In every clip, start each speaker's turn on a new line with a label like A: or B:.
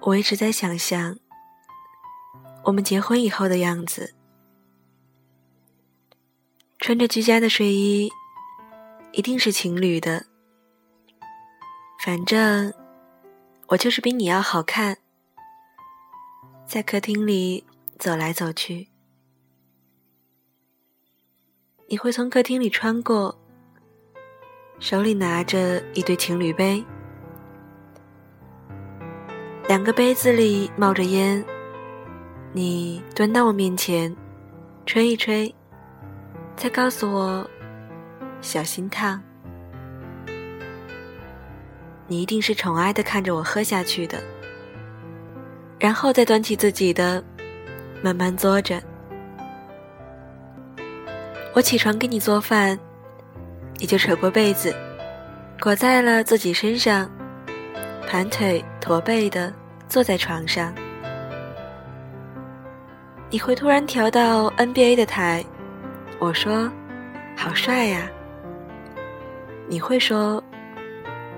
A: 我一直在想象我们结婚以后的样子，穿着居家的睡衣，一定是情侣的。反正我就是比你要好看，在客厅里走来走去，你会从客厅里穿过，手里拿着一对情侣杯。两个杯子里冒着烟，你端到我面前，吹一吹，再告诉我小心烫。你一定是宠爱的看着我喝下去的，然后再端起自己的，慢慢嘬着。我起床给你做饭，你就扯过被子，裹在了自己身上。盘腿驼背的坐在床上，你会突然调到 NBA 的台，我说：“好帅呀。”你会说：“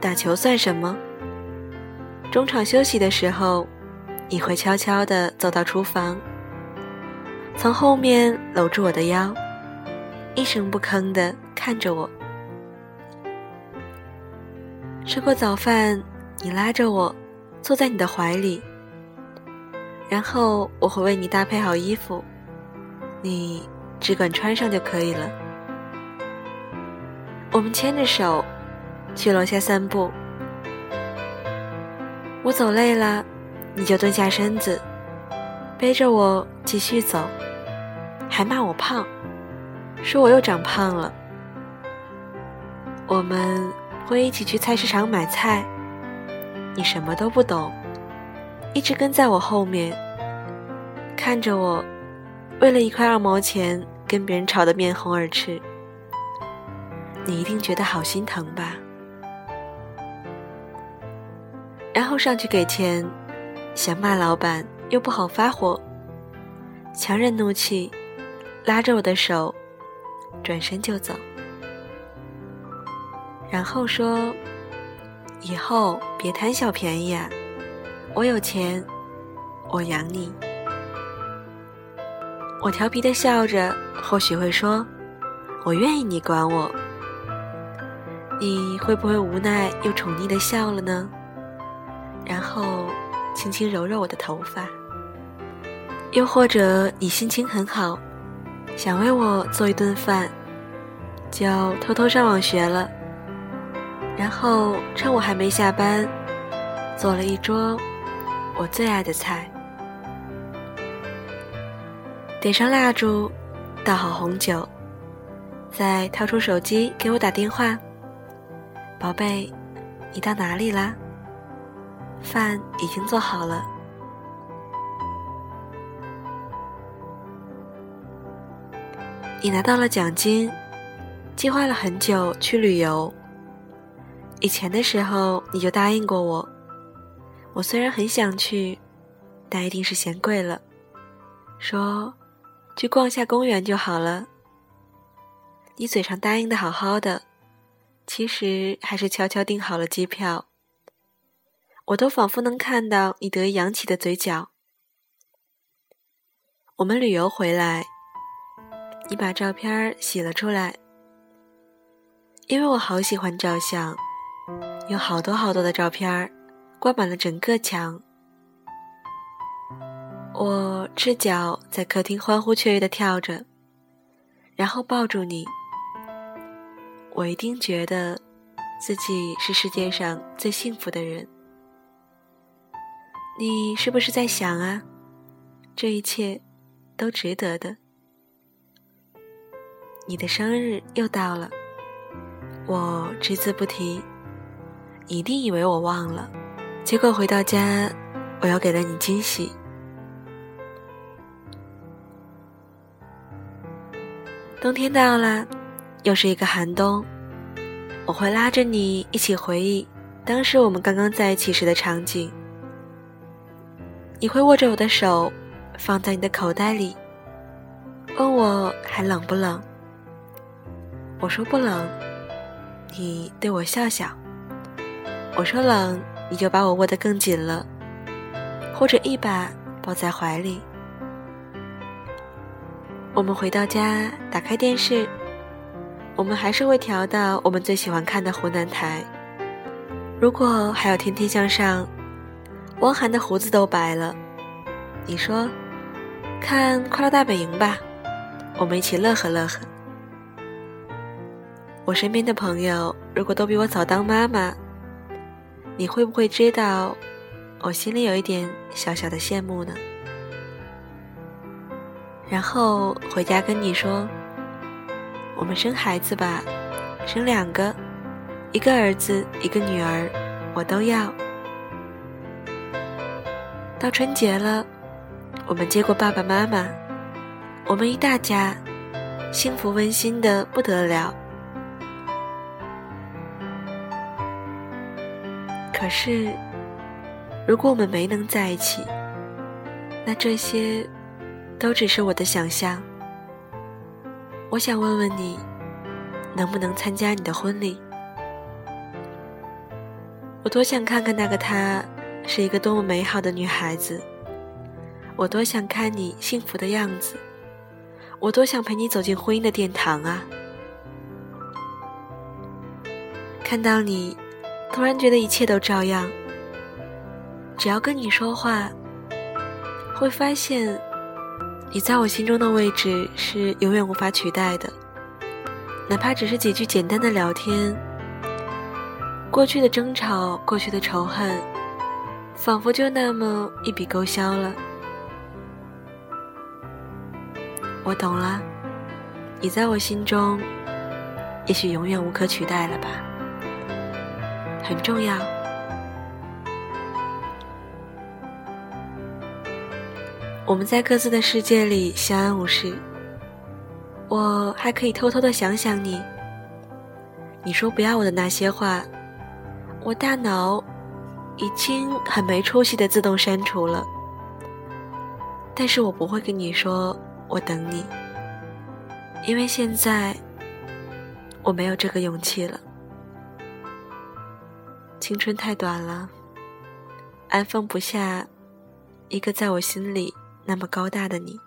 A: 打球算什么？”中场休息的时候，你会悄悄地走到厨房，从后面搂住我的腰，一声不吭地看着我。吃过早饭。你拉着我，坐在你的怀里，然后我会为你搭配好衣服，你只管穿上就可以了。我们牵着手去楼下散步，我走累了，你就蹲下身子，背着我继续走，还骂我胖，说我又长胖了。我们会一起去菜市场买菜。你什么都不懂，一直跟在我后面，看着我，为了一块二毛钱跟别人吵得面红耳赤。你一定觉得好心疼吧？然后上去给钱，想骂老板又不好发火，强忍怒气，拉着我的手，转身就走，然后说。以后别贪小便宜啊！我有钱，我养你。我调皮的笑着，或许会说：“我愿意你管我。”你会不会无奈又宠溺的笑了呢？然后轻轻揉揉我的头发。又或者你心情很好，想为我做一顿饭，就偷偷上网学了。然后趁我还没下班，做了一桌我最爱的菜，点上蜡烛，倒好红酒，再掏出手机给我打电话：“宝贝，你到哪里啦？饭已经做好了。”你拿到了奖金，计划了很久去旅游。以前的时候你就答应过我，我虽然很想去，但一定是嫌贵了。说去逛下公园就好了。你嘴上答应的好好的，其实还是悄悄订好了机票。我都仿佛能看到你得意扬起的嘴角。我们旅游回来，你把照片洗了出来，因为我好喜欢照相。有好多好多的照片挂满了整个墙。我赤脚在客厅欢呼雀跃的跳着，然后抱住你。我一定觉得自己是世界上最幸福的人。你是不是在想啊？这一切都值得的。你的生日又到了，我只字不提。一定以为我忘了，结果回到家，我又给了你惊喜。冬天到了，又是一个寒冬，我会拉着你一起回忆当时我们刚刚在一起时的场景。你会握着我的手，放在你的口袋里，问我还冷不冷。我说不冷，你对我笑笑。我说冷，你就把我握得更紧了，或者一把抱在怀里。我们回到家，打开电视，我们还是会调到我们最喜欢看的湖南台。如果还有《天天向上》，汪涵的胡子都白了。你说，看《快乐大本营》吧，我们一起乐呵乐呵。我身边的朋友，如果都比我早当妈妈。你会不会知道，我心里有一点小小的羡慕呢？然后回家跟你说，我们生孩子吧，生两个，一个儿子，一个女儿，我都要。到春节了，我们接过爸爸妈妈，我们一大家，幸福温馨的不得了。可是，如果我们没能在一起，那这些都只是我的想象。我想问问你，能不能参加你的婚礼？我多想看看那个她是一个多么美好的女孩子。我多想看你幸福的样子。我多想陪你走进婚姻的殿堂啊！看到你。突然觉得一切都照样，只要跟你说话，会发现你在我心中的位置是永远无法取代的。哪怕只是几句简单的聊天，过去的争吵、过去的仇恨，仿佛就那么一笔勾销了。我懂了，你在我心中，也许永远无可取代了吧。很重要。我们在各自的世界里相安无事，我还可以偷偷的想想你。你说不要我的那些话，我大脑已经很没出息的自动删除了。但是我不会跟你说我等你，因为现在我没有这个勇气了。青春太短了，安放不下一个在我心里那么高大的你。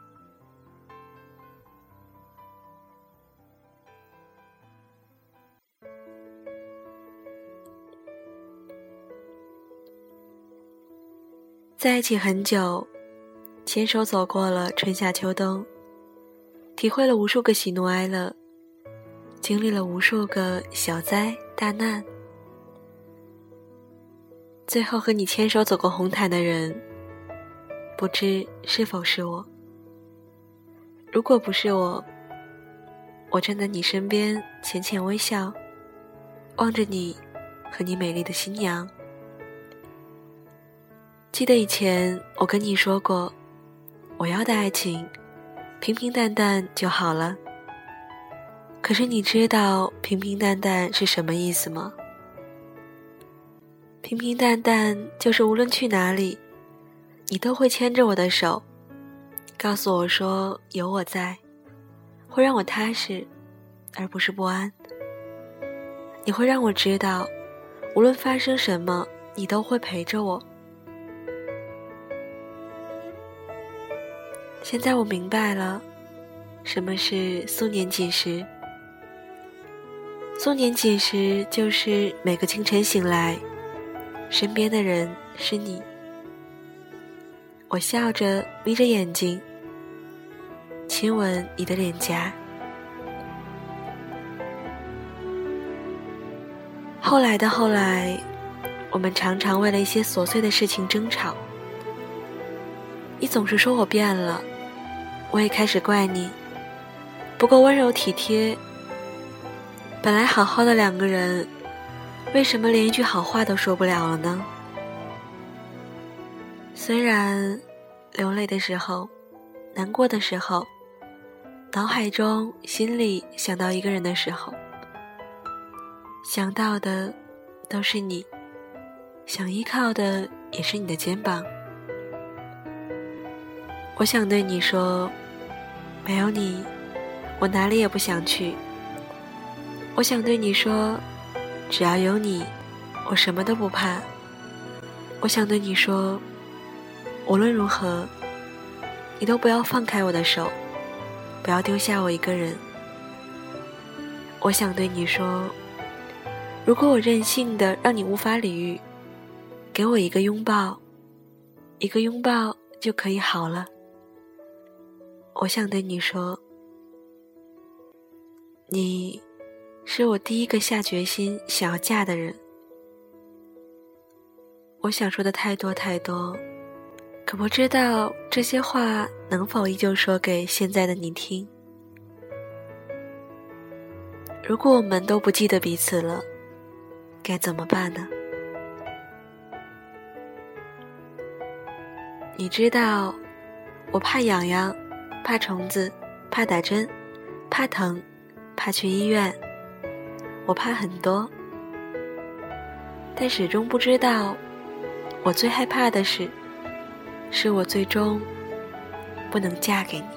A: 在一起很久，牵手走过了春夏秋冬，体会了无数个喜怒哀乐，经历了无数个小灾大难。最后和你牵手走过红毯的人，不知是否是我。如果不是我，我站在你身边，浅浅微笑，望着你和你美丽的新娘。记得以前我跟你说过，我要的爱情平平淡淡就好了。可是你知道平平淡淡是什么意思吗？平平淡淡，就是无论去哪里，你都会牵着我的手，告诉我说有我在，会让我踏实，而不是不安。你会让我知道，无论发生什么，你都会陪着我。现在我明白了，什么是素年锦时。素年锦时，就是每个清晨醒来。身边的人是你，我笑着眯着眼睛，亲吻你的脸颊。后来的后来，我们常常为了一些琐碎的事情争吵。你总是说我变了，我也开始怪你，不够温柔体贴。本来好好的两个人。为什么连一句好话都说不了了呢？虽然流泪的时候、难过的时候、脑海中、心里想到一个人的时候，想到的都是你，想依靠的也是你的肩膀。我想对你说，没有你，我哪里也不想去。我想对你说，只要有你，我什么都不怕。我想对你说，无论如何，你都不要放开我的手，不要丢下我一个人。我想对你说，如果我任性的让你无法理喻，给我一个拥抱，一个拥抱就可以好了。我想对你说，你是我第一个下决心想要嫁的人。我想说的太多太多，可不知道这些话能否依旧说给现在的你听。如果我们都不记得彼此了，该怎么办呢？你知道，我怕痒痒，怕虫子，怕打针，怕疼，怕去医院，我怕很多，但始终不知道，我最害怕的是，是我最终不能嫁给你。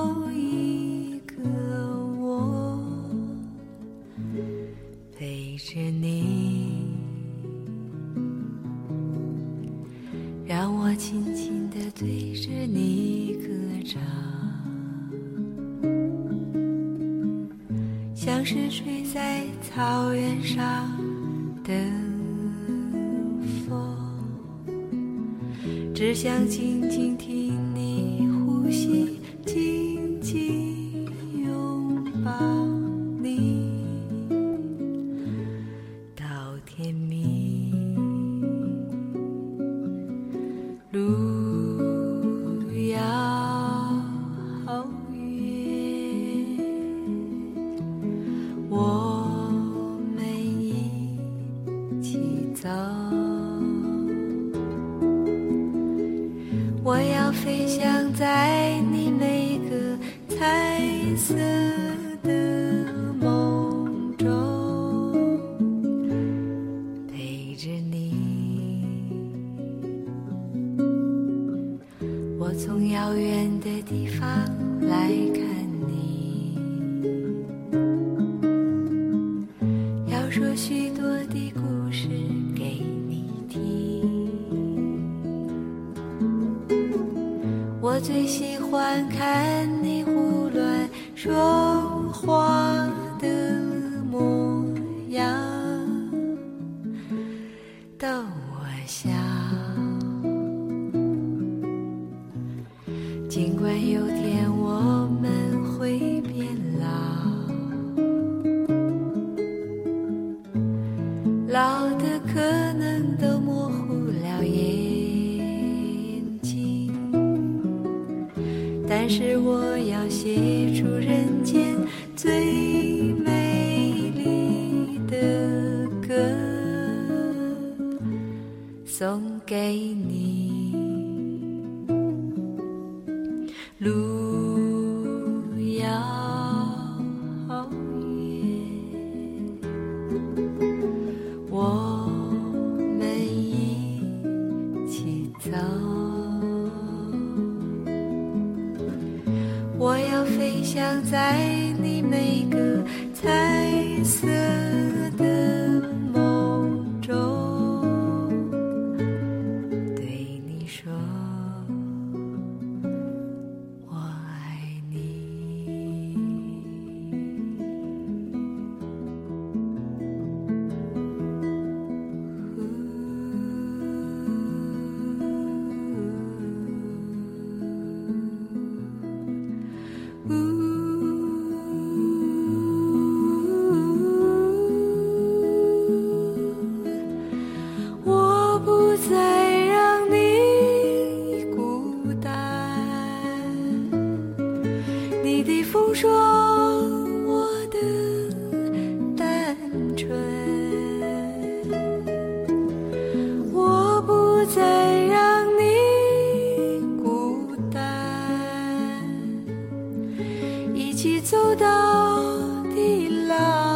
B: 像是睡在草原上的风，只想静静听我们一起走。我要飞翔在许多的故事给你听。我最喜欢看你胡乱说话是我要写出人间最美丽的歌，送给你。路遥远，我们一起走。想在你每个彩色一起走到地老。